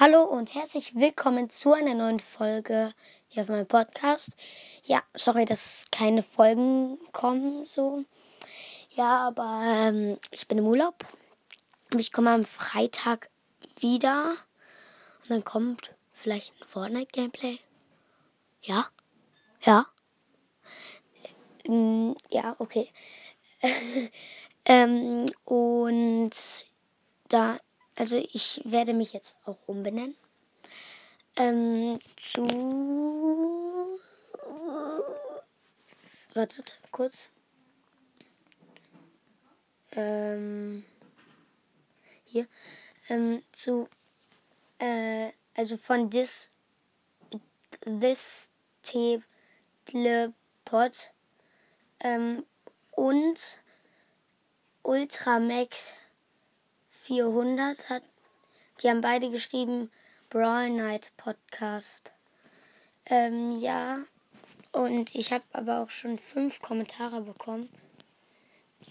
Hallo und herzlich willkommen zu einer neuen Folge hier auf meinem Podcast. Ja, sorry, dass keine Folgen kommen so. Ja, aber ähm, ich bin im Urlaub. Ich komme am Freitag wieder und dann kommt vielleicht ein Fortnite-Gameplay. Ja? Ja? Ähm, ja, okay. ähm, und da also ich werde mich jetzt auch umbenennen. Ähm, zu. Wartet kurz. Ähm, hier. Ähm, zu. Äh, also von this. This Telepod. Ähm, und Ultramax 400 hat, die haben beide geschrieben Brawl Night Podcast. Ähm, ja, und ich habe aber auch schon fünf Kommentare bekommen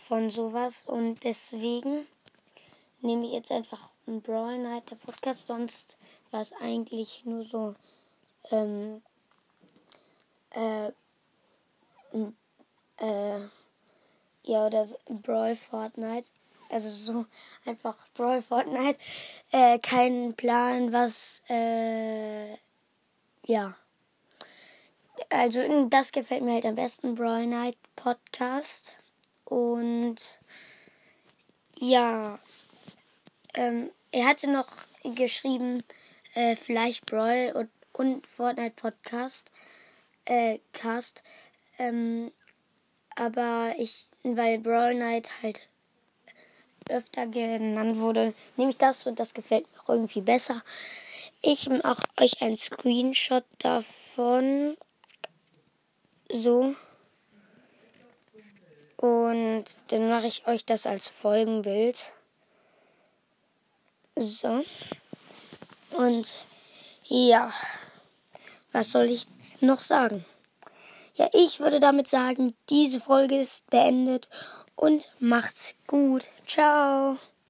von sowas und deswegen nehme ich jetzt einfach einen Brawl Night der Podcast. Sonst war es eigentlich nur so ähm, äh, äh, ja oder Brawl Fortnite also so einfach Brawl Fortnite, äh, keinen Plan, was, äh, ja. Also das gefällt mir halt am besten, Brawl Night Podcast. Und ja, ähm, er hatte noch geschrieben, äh, vielleicht Brawl und, und Fortnite Podcast, äh, Cast. Ähm, aber ich, weil Brawl Night halt öfter genannt wurde, nehme ich das und das gefällt mir auch irgendwie besser. Ich mache euch einen Screenshot davon. So. Und dann mache ich euch das als Folgenbild. So. Und ja, was soll ich noch sagen? Ja, ich würde damit sagen, diese Folge ist beendet und macht's gut. Ciao.